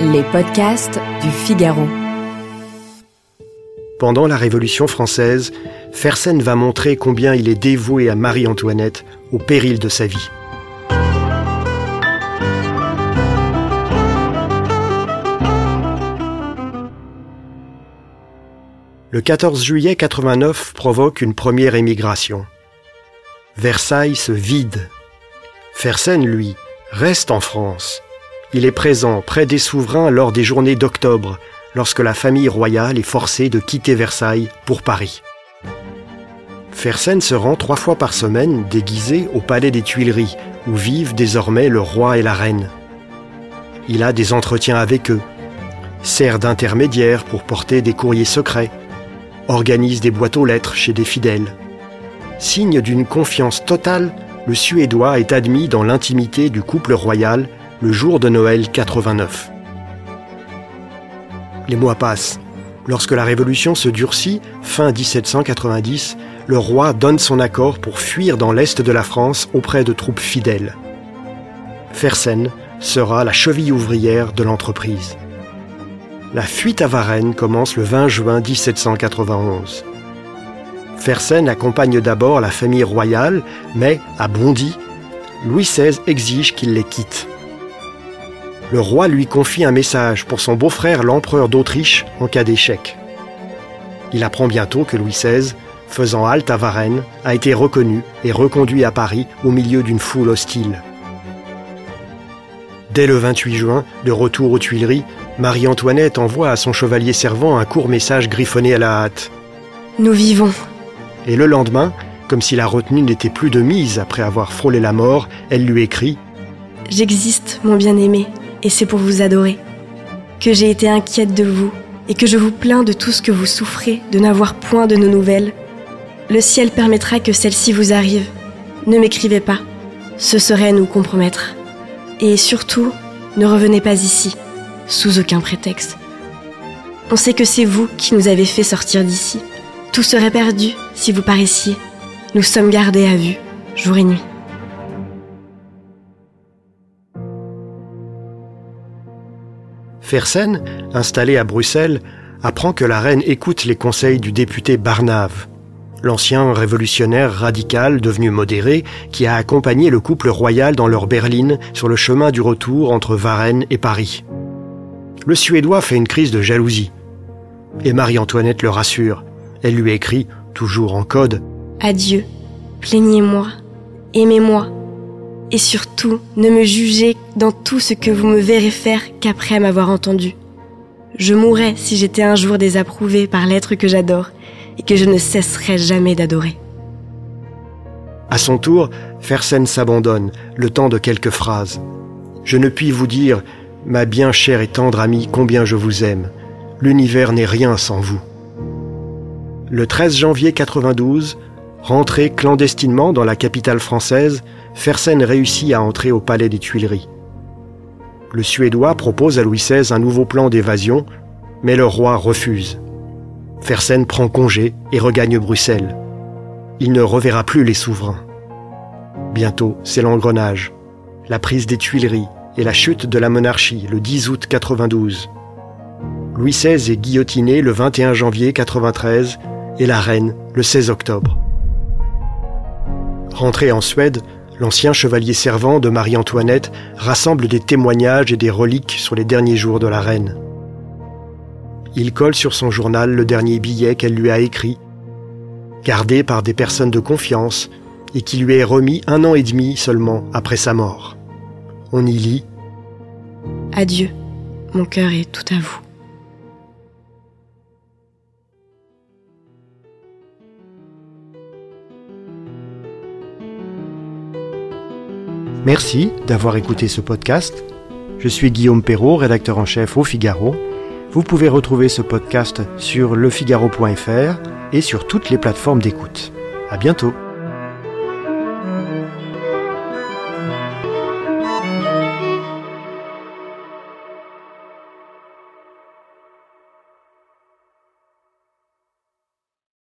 Les podcasts du Figaro. Pendant la Révolution française, Fersen va montrer combien il est dévoué à Marie-Antoinette au péril de sa vie. Le 14 juillet 89 provoque une première émigration. Versailles se vide. Fersen, lui, reste en France. Il est présent près des souverains lors des journées d'octobre, lorsque la famille royale est forcée de quitter Versailles pour Paris. Fersen se rend trois fois par semaine déguisé au palais des Tuileries, où vivent désormais le roi et la reine. Il a des entretiens avec eux, sert d'intermédiaire pour porter des courriers secrets, organise des boîtes aux lettres chez des fidèles. Signe d'une confiance totale, le Suédois est admis dans l'intimité du couple royal le jour de Noël 89. Les mois passent. Lorsque la Révolution se durcit, fin 1790, le roi donne son accord pour fuir dans l'est de la France auprès de troupes fidèles. Fersen sera la cheville ouvrière de l'entreprise. La fuite à Varennes commence le 20 juin 1791. Fersen accompagne d'abord la famille royale, mais, à Bondy, Louis XVI exige qu'il les quitte. Le roi lui confie un message pour son beau-frère l'empereur d'Autriche en cas d'échec. Il apprend bientôt que Louis XVI, faisant halte à Varennes, a été reconnu et reconduit à Paris au milieu d'une foule hostile. Dès le 28 juin, de retour aux Tuileries, Marie-Antoinette envoie à son chevalier servant un court message griffonné à la hâte. Nous vivons. Et le lendemain, comme si la retenue n'était plus de mise après avoir frôlé la mort, elle lui écrit J'existe, mon bien-aimé, et c'est pour vous adorer. Que j'ai été inquiète de vous, et que je vous plains de tout ce que vous souffrez de n'avoir point de nos nouvelles. Le ciel permettra que celle-ci vous arrive. Ne m'écrivez pas, ce serait nous compromettre. Et surtout, ne revenez pas ici, sous aucun prétexte. On sait que c'est vous qui nous avez fait sortir d'ici. Tout serait perdu si vous paraissiez. Nous sommes gardés à vue, jour et nuit. Fersen, installé à Bruxelles, apprend que la reine écoute les conseils du député Barnave, l'ancien révolutionnaire radical devenu modéré qui a accompagné le couple royal dans leur berline sur le chemin du retour entre Varennes et Paris. Le Suédois fait une crise de jalousie. Et Marie-Antoinette le rassure. Elle lui écrit, toujours en code, Adieu, plaignez-moi, aimez-moi, et surtout, ne me jugez dans tout ce que vous me verrez faire qu'après m'avoir entendu. Je mourrais si j'étais un jour désapprouvé par l'être que j'adore et que je ne cesserai jamais d'adorer. À son tour, Fersen s'abandonne, le temps de quelques phrases. Je ne puis vous dire, ma bien chère et tendre amie, combien je vous aime. L'univers n'est rien sans vous. Le 13 janvier 92, rentré clandestinement dans la capitale française, Fersen réussit à entrer au palais des Tuileries. Le Suédois propose à Louis XVI un nouveau plan d'évasion, mais le roi refuse. Fersen prend congé et regagne Bruxelles. Il ne reverra plus les souverains. Bientôt, c'est l'engrenage, la prise des Tuileries et la chute de la monarchie le 10 août 92. Louis XVI est guillotiné le 21 janvier 93 et la reine le 16 octobre. Rentré en Suède, l'ancien chevalier servant de Marie-Antoinette rassemble des témoignages et des reliques sur les derniers jours de la reine. Il colle sur son journal le dernier billet qu'elle lui a écrit, gardé par des personnes de confiance et qui lui est remis un an et demi seulement après sa mort. On y lit Adieu, mon cœur est tout à vous. Merci d'avoir écouté ce podcast. Je suis Guillaume Perrault, rédacteur en chef au Figaro. Vous pouvez retrouver ce podcast sur lefigaro.fr et sur toutes les plateformes d'écoute. À bientôt.